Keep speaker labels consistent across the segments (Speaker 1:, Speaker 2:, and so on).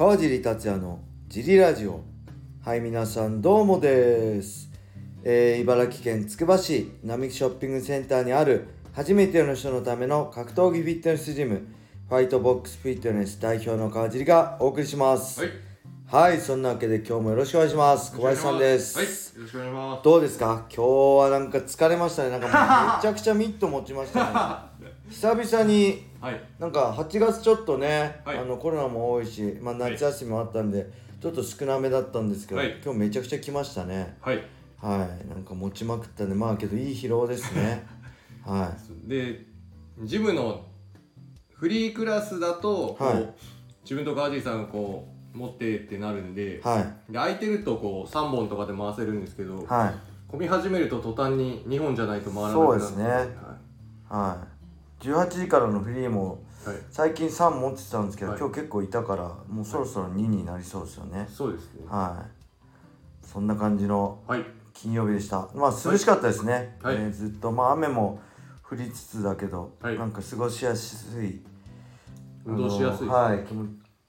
Speaker 1: 川尻達也のジリラジオ。はい皆さんどうもです、えー茨城県つくば市並木ショッピングセンターにある初めての人のための格闘技フィットネスジムファイトボックスフィットネス代表の川尻がお送りします。
Speaker 2: はい。
Speaker 1: はい、そんなわけで今日もよろしくお願いします。小林さんです、
Speaker 2: はい。よろしくお願いします。
Speaker 1: どうですか？今日はなんか疲れましたね。なんかめちゃくちゃミット持ちましたね 久々に
Speaker 2: はい。
Speaker 1: なんか8月ちょっとね、
Speaker 2: はい。
Speaker 1: あのコロナも多いし、まあ、夏休みもあったんで、ちょっと少なめだったんですけど、
Speaker 2: はい。
Speaker 1: 今日めちゃくちゃ来ましたね。
Speaker 2: はい。
Speaker 1: はい。なんか持ちまくったんでまあけどいい疲労ですね。は
Speaker 2: で、ジムのフリークラスだと、こう
Speaker 1: はい。
Speaker 2: 自分と川尻さんがこう持ってってなるんで、
Speaker 1: いはい。
Speaker 2: で空いてるとこう3本とかで回せるんですけど、
Speaker 1: はい。
Speaker 2: 混み始めると途端に2本じゃないと回らなくなる
Speaker 1: そうですね。
Speaker 2: はい。
Speaker 1: はい18時からのフリーも
Speaker 2: はい。
Speaker 1: 最近3持ってたんですけど、
Speaker 2: はい。
Speaker 1: 今日結構いたからもうそろそろ2になりそうですよね。
Speaker 2: そうですね。
Speaker 1: はい。そんな感じの
Speaker 2: はい。
Speaker 1: 金曜日でした。まあ涼しかったですね、
Speaker 2: はい。
Speaker 1: えーずっと。まあ雨も降りつつだけど、
Speaker 2: はい。
Speaker 1: なんか過ごしやすい
Speaker 2: 運動しやすいね。
Speaker 1: はい。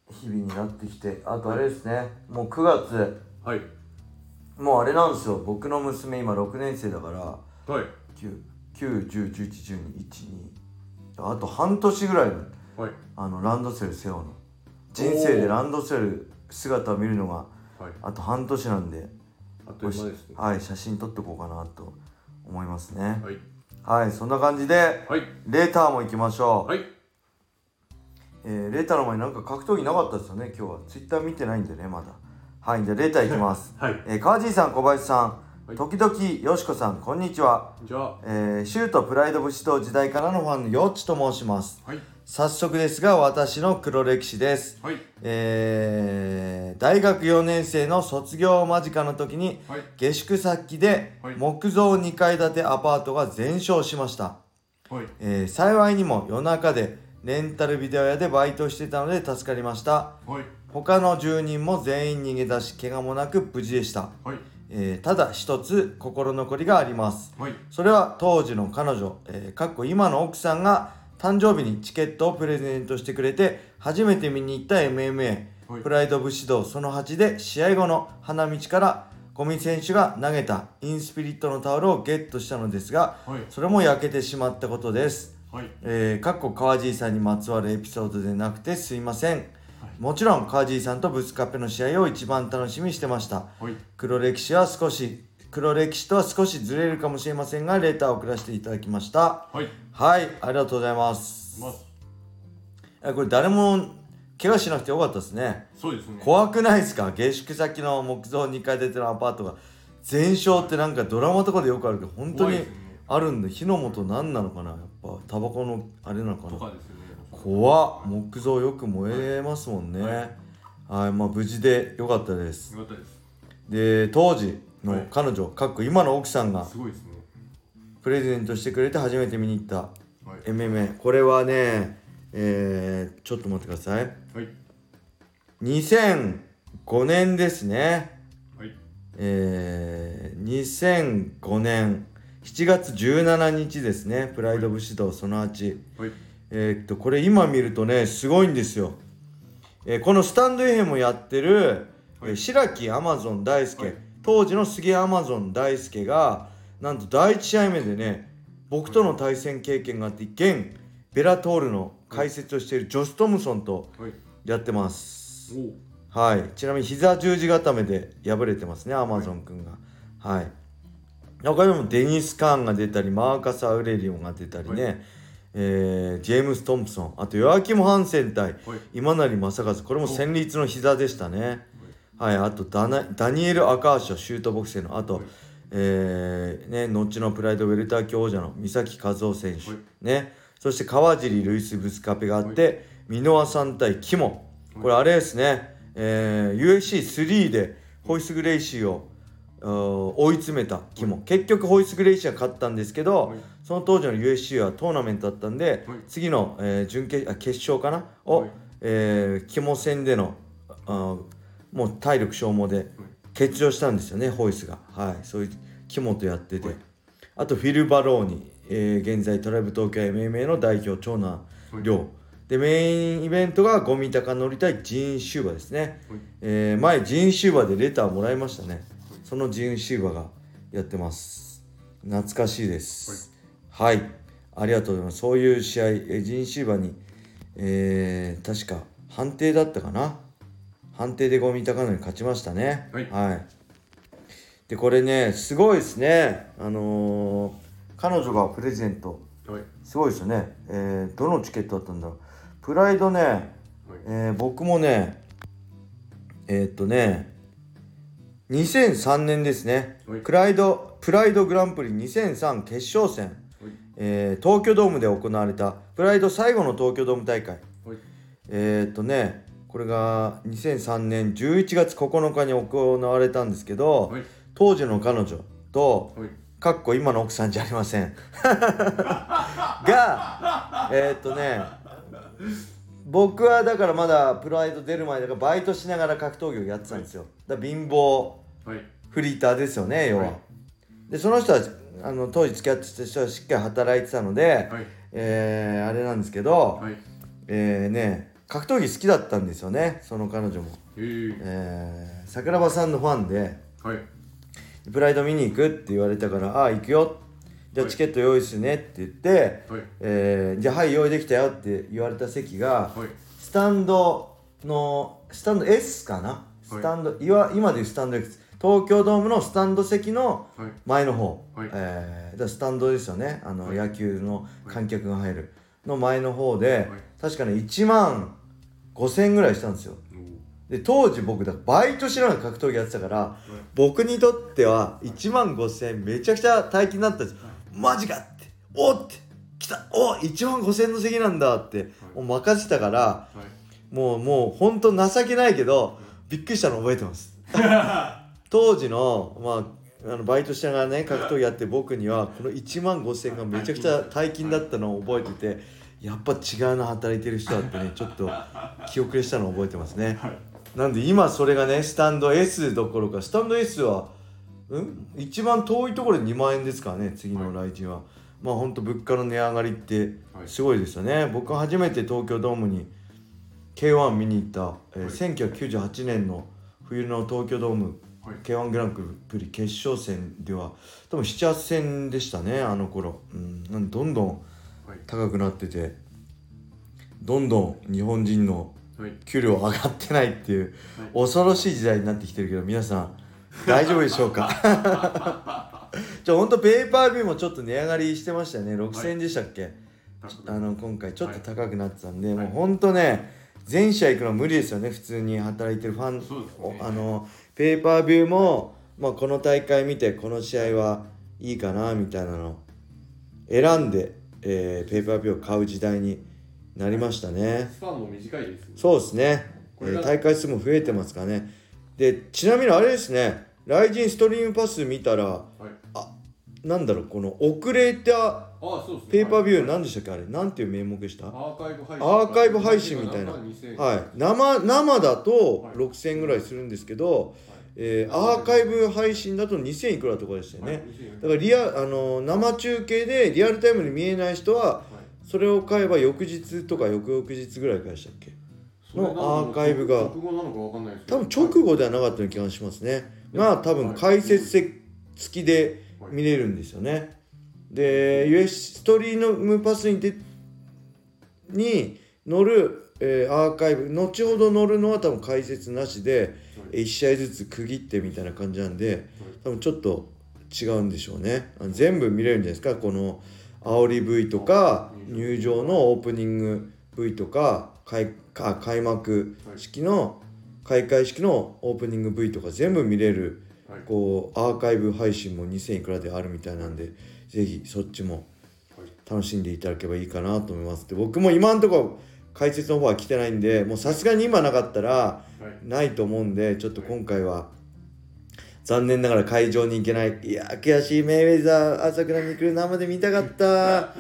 Speaker 1: 日々になってきてあとあれですね、もう9月。
Speaker 2: はい。
Speaker 1: もうあれなんですよ。僕の娘今6年生だから
Speaker 2: はい。
Speaker 1: 910111212あと半年ぐらいの
Speaker 2: はい。
Speaker 1: あのランドセル背負うの人生でランドセル姿を見るのが
Speaker 2: はい。
Speaker 1: あと半年なんで
Speaker 2: あっという間ですね。
Speaker 1: はい写真撮っておこうかなと思いますね
Speaker 2: はい。
Speaker 1: はいそんな感じで
Speaker 2: はい。
Speaker 1: レーターも行きましょう、
Speaker 2: はい。
Speaker 1: えーレーターの前になんか格闘技なかったですよね今日はツイッター見てないんでねまだはいじゃあレーター行きます
Speaker 2: はい。
Speaker 1: えー、川尻さん小林さん、
Speaker 2: はい
Speaker 1: 時々よしこさんこんにちは、
Speaker 2: じゃあ、
Speaker 1: えー、シュートプライド武士道時代からのファンのよっちと申します
Speaker 2: はい。
Speaker 1: 早速ですが私の黒歴史です
Speaker 2: はい。
Speaker 1: えー、大学4年生の卒業間近の時に
Speaker 2: はい。
Speaker 1: 下宿先で
Speaker 2: はい
Speaker 1: 木造2階建てアパートが全焼しました、
Speaker 2: はい。
Speaker 1: えー幸いにも夜中でレンタルビデオ屋でバイトしてたので助かりました
Speaker 2: はい。
Speaker 1: 他の住人も全員逃げ出し怪我もなく無事でした、
Speaker 2: はい。
Speaker 1: えーただ一つ心残りがあります
Speaker 2: はい。
Speaker 1: それは当時の彼女、えーかっこ今の奥さんが誕生日にチケットをプレゼントしてくれて初めて見に行った MMA、
Speaker 2: はい
Speaker 1: プライド武士道その8で試合後の花道から五味選手が投げたインスピリットのタオルをゲットしたのですが
Speaker 2: はい。
Speaker 1: それも焼けてしまったことです
Speaker 2: はい。
Speaker 1: えー、かっこ川尻さんにまつわるエピソードでなくてすいません、もちろん川尻さんとブスカッペの試合を一番楽しみにしてました。
Speaker 2: はい。
Speaker 1: 黒歴史は少し黒歴史とは少しずれるかもしれませんがレターを送らせていただきました。
Speaker 2: はい。
Speaker 1: はいありがとうございます。これ誰も怪我しなくてよかったですね。
Speaker 2: そうですね。
Speaker 1: 怖くないですか？下宿先の木造2階建てのアパートが。全焼ってなんかドラマとかでよくあるけど本当にあるんで火の元何なのかな？やっぱタバコのあれなのかな？
Speaker 2: とかですよね。
Speaker 1: 怖っ木造よく燃えますもんね
Speaker 2: は
Speaker 1: はいい、まあ無事でよかったです
Speaker 2: よかったです。
Speaker 1: で当時の
Speaker 2: はい
Speaker 1: 彼女、かっこ今の奥さんが
Speaker 2: すごいですね。
Speaker 1: プレゼントしてくれて初めて見に行った
Speaker 2: はい。
Speaker 1: MMA これはねえー、ちょっと待ってください
Speaker 2: はい。
Speaker 1: 2005年ですね
Speaker 2: はい。
Speaker 1: えー、2005年7月17日ですねプライド武士道その8
Speaker 2: はい。
Speaker 1: えーっとこれ今見るとねすごいんですよ、えーこのスタンド FM もやってる、えー
Speaker 2: はい
Speaker 1: 白木アマゾン大輔、
Speaker 2: はい。
Speaker 1: 当時の杉アマゾン大輔がなんと第1試合目でね僕との対戦経験があって現ベラトールの解説をしているジョス・トムソンと
Speaker 2: はい。
Speaker 1: やってます。はい。ちなみに膝十字固めで敗れてますねアマゾン君が。はい。他にもデニス・カーンが出たりマーカス・アウレリオンが出たりね、
Speaker 2: は
Speaker 1: えージェームス・トンプソン。あとヨアキム・ハンセン対
Speaker 2: はい。
Speaker 1: 今成正和。これも戦慄の膝でしたね。はい。あとダナダニエル・アカーショシュートボクセの。あと、
Speaker 2: はい。
Speaker 1: えーね後のプライドウェルター級王者の三崎和夫選手、
Speaker 2: はい。
Speaker 1: ね。そして川尻ルイス・ブスカペがあって、箕輪さん対キモ。これあれですね、えー、USC3 でホイス・グレイシーを追い詰めたキモ、結局ホイス・グレイシーが勝ったんですけど、
Speaker 2: はい
Speaker 1: その当時の USC はトーナメントだったんで、
Speaker 2: はい。
Speaker 1: 次の、えー準決あ決勝かな？を、
Speaker 2: はい。
Speaker 1: えーキモ戦でのあーもう体力消耗で欠場したんですよねホイスが。はい。そういうキモとやってて、
Speaker 2: はい。
Speaker 1: あとフィル・バローニ、えー現在トライブ東京 MMA の代表長男
Speaker 2: はい。
Speaker 1: 亮でメインイベントがゴミ高乗りたいジーンシューバーですね、
Speaker 2: はい。
Speaker 1: えー前ジーンシューバーでレターもらいましたね。そのジーンシューバーがやってます。懐かしいです。はい、ありがとうございます。そういう試合えージーンシューバーにえー確か判定だったかな？判定でゴミ高乗り勝ちましたね。
Speaker 2: はい。
Speaker 1: でこれねすごいですね。あのー彼女がプレゼント。
Speaker 2: はい。
Speaker 1: すごいですよね、えーどのチケットだったんだろう。プライドね、えー僕もねえーっとね2003年ですね、
Speaker 2: はい。
Speaker 1: プライドプライドグランプリ2003決勝戦、
Speaker 2: はい
Speaker 1: えー東京ドームで行われたプライド最後の東京ドーム大会。
Speaker 2: はい。
Speaker 1: えーっとねこれが2003年11月9日に行われたんですけど、
Speaker 2: はい。
Speaker 1: 当時の彼女と
Speaker 2: はい。
Speaker 1: かっこ今の奥さんじゃありません。がえーっとね僕はだからまだプライド出る前だからバイトしながら格闘技をやってたんですよ。だから貧乏
Speaker 2: はい。
Speaker 1: フリーターですよね要は、
Speaker 2: はい。
Speaker 1: でその人はあの当時付き合ってた人はしっかり働いてたので、
Speaker 2: はい。
Speaker 1: えーあれなんですけど、
Speaker 2: はい。
Speaker 1: えーね格闘技好きだったんですよねその彼女も、
Speaker 2: えー。
Speaker 1: えー桜庭さんのファンで
Speaker 2: はい。
Speaker 1: プライド見に行くって言われたからああ行くよ。じゃあチケット用意するねって言って、
Speaker 2: はい。
Speaker 1: えーじゃあはい用意できたよって言われた席が
Speaker 2: はい。
Speaker 1: スタンドのスタンド S かな？スタンド、いわ今でいうスタンド X 東京ドームのスタンド席の
Speaker 2: はい。
Speaker 1: 前の方、
Speaker 2: はい。
Speaker 1: えスタンドですよね。あの、
Speaker 2: はい。
Speaker 1: 野球の観客が入るの前の方で、
Speaker 2: い。
Speaker 1: 確かね1万5000円ぐらいしたんですよ。
Speaker 2: お
Speaker 1: で当時僕だバイトしながら格闘技やってたから、僕にとっては1万5000円めちゃくちゃ大金だったんです、マジかって。おって。来た。お1万5000円の席なんだって、もう任せたから
Speaker 2: はい。
Speaker 1: もうもうほんと情けないけどびっくりしたの覚えてます 当時のまああのバイトしながらね格闘技やって僕にはこの1万5000円がめちゃくちゃ大金だったのを覚えててやっぱ違うな働いてる人だってね ちょっと気遅れしたのを覚えてますね、なんで今それがねスタンド S どころかスタンド S はうん？一番遠いところで2万円ですからね次の来人は、まあほんと物価の値上がりって
Speaker 2: はい。
Speaker 1: すごいですよね、僕初めて東京ドームに K1 見に行った、えー
Speaker 2: はい。
Speaker 1: 1998年の冬の東京ドーム
Speaker 2: はい。
Speaker 1: K1 グランプリ決勝戦では多分78戦でしたねあの頃、うん、どんどん
Speaker 2: はい。
Speaker 1: 高くなっててどんどん日本人の
Speaker 2: はい。
Speaker 1: 給料上がってないっていう
Speaker 2: はい。
Speaker 1: 恐ろしい時代になってきてるけど皆さん大丈夫でしょうか？じゃあほんとペーパービューもちょっと値上がりしてましたよね6000円でしたっけ、あの今回ちょっと高くなってたんで、
Speaker 2: はい。
Speaker 1: もうほんとね全試合行くのは無理ですよね普通に働いてるファン、
Speaker 2: ね。
Speaker 1: あのペーパービューも、まあ、この大会見てこの試合はいいかなみたいなの選んで、えーペーパービューを買う時代になりましたね。
Speaker 2: スパンも短いですね。
Speaker 1: そうですね、えー大会数も増えてますからね。でちなみにあれですね。ライジンストリームパス見たら
Speaker 2: はい。
Speaker 1: なんだろうこの遅れた
Speaker 2: あそうですね。
Speaker 1: ペーパービュー
Speaker 2: はい
Speaker 1: 何でしたっけあれ？なんていう名目でした？
Speaker 2: アーカイブ配信。
Speaker 1: みたいな。
Speaker 2: 2000
Speaker 1: はい。生生だと
Speaker 2: はい。
Speaker 1: 6000円ぐらいするんですけど、えーアーカイブ配信だと2000いくらとかでしたよね、
Speaker 2: はい
Speaker 1: だからリアあの生中継でリアルタイムに見えない人は
Speaker 2: はい。
Speaker 1: それを買えば翌日とか翌々日ぐらいからでしたっけ？のアーカイブが。多分直後ではなかったような気がしますね。が多分解説付きで見れるんですよねで US ストリームパスにでに載る、えーアーカイブ後ほど載るのは多分解説なしで1試合ずつ区切ってみたいな感じなんで多分ちょっと違うんでしょうね。全部見れるんじゃないですか？この煽り V とか入場のオープニング V とか開か開幕式の開会式のオープニング V とか全部見れる
Speaker 2: はい。
Speaker 1: こうアーカイブ配信も2000いくらであるみたいなんでぜひそっちも
Speaker 2: はい
Speaker 1: 楽しんでいただければいいかなと思います。で僕も今んところ解説の方は来てないんでもうさすがに今なかったら
Speaker 2: はい。ない
Speaker 1: と思うんでちょっと今回は残念ながら会場に行けない。いや悔しいメイウェザー朝倉未来生で見たかった。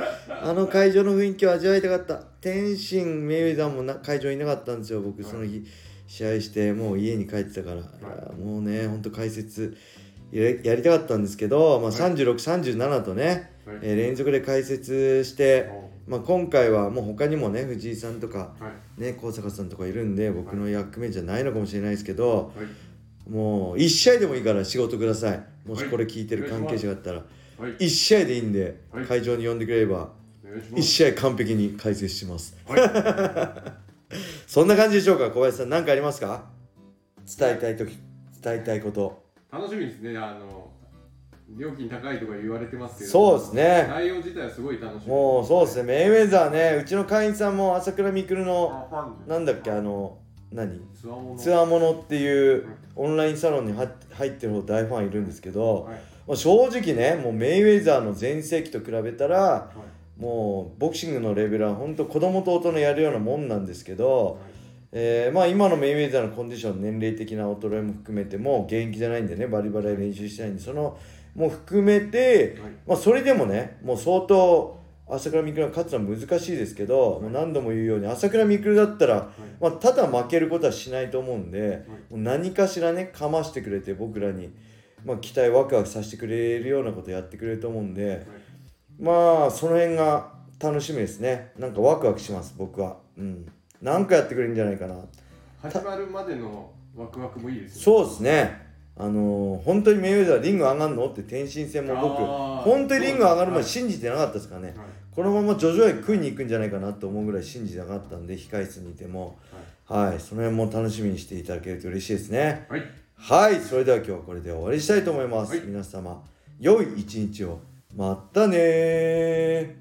Speaker 1: あの会場の雰囲気を味わいたかった。天心メイウェザーもな会場にいなかったんですよ。僕その日試合してもう家に帰ってたから、もうねほんと解説やりたかったんですけど、まあ、3637とね、
Speaker 2: はい。
Speaker 1: えー連続で解説してまあ、今回はもう他にもね藤井さんとか
Speaker 2: はい。
Speaker 1: ね高坂さんとかいるんで僕の役目じゃないのかもしれないですけど、
Speaker 2: はい。
Speaker 1: もう1試合でもいいから仕事ください。もし
Speaker 2: はい。
Speaker 1: これ聞いてる関係者があったら
Speaker 2: はい。
Speaker 1: 1試合でいいんで
Speaker 2: はい。
Speaker 1: 会場に呼んでくれれば1
Speaker 2: お願いします。
Speaker 1: 試合完璧に解説します。
Speaker 2: はい。
Speaker 1: そんな感じでしょうか小林さん。何かありますか？伝えたい時伝えたいこと
Speaker 2: 楽しみですね。あの料金高いとか言われてますけど
Speaker 1: そうですね。
Speaker 2: 内容自体はすごい楽しみ。
Speaker 1: もうそうですね。メイウェザーね。うちの会員さんも朝倉未来の
Speaker 2: あファン
Speaker 1: なんだっけあの何？
Speaker 2: つわもの。
Speaker 1: ツアーものっていうオンラインサロンに入入ってる方大ファンいるんですけど、
Speaker 2: はい。
Speaker 1: まあ正直ねもうメイウェザーの全盛期と比べたら
Speaker 2: はい。
Speaker 1: もうボクシングのレベルは本当子供と大人やるようなもんなんですけど、えーまあ今のメイウェザーのコンディション年齢的な衰えも含めても現役じゃないんでねバリバリ練習してないんでそのも含めて、
Speaker 2: はい。
Speaker 1: まあ、それでもねもう相当朝倉未来が勝つのは難しいですけど、もう何度も言うように朝倉未来だったら、まあ、ただ負けることはしないと思うんで、もう何かしらねかましてくれて僕らに、まあ、期待ワクワクさせてくれるようなことやってくれると思うんで、まあその辺が楽しみですね。なんかワクワクします僕は。うん何かやってくれるんじゃないかな。
Speaker 2: 始まるまでのワクワクもいいですね。
Speaker 1: そうですね。あのー本当にメイウェザーリング上がるのって天心戦も僕本当にリング上がるまで
Speaker 2: はい
Speaker 1: 信じてなかったですからね、
Speaker 2: はい。
Speaker 1: このまま徐々に食いに行くんじゃないかなと思うぐらい信じてなかったんで控室にいても。はい。その辺も楽しみにしていただけると嬉しいですね。
Speaker 2: はい。
Speaker 1: はい。それでは今日はこれで終わりにしたいと思います、
Speaker 2: はい。
Speaker 1: 皆様良い一日を。またねー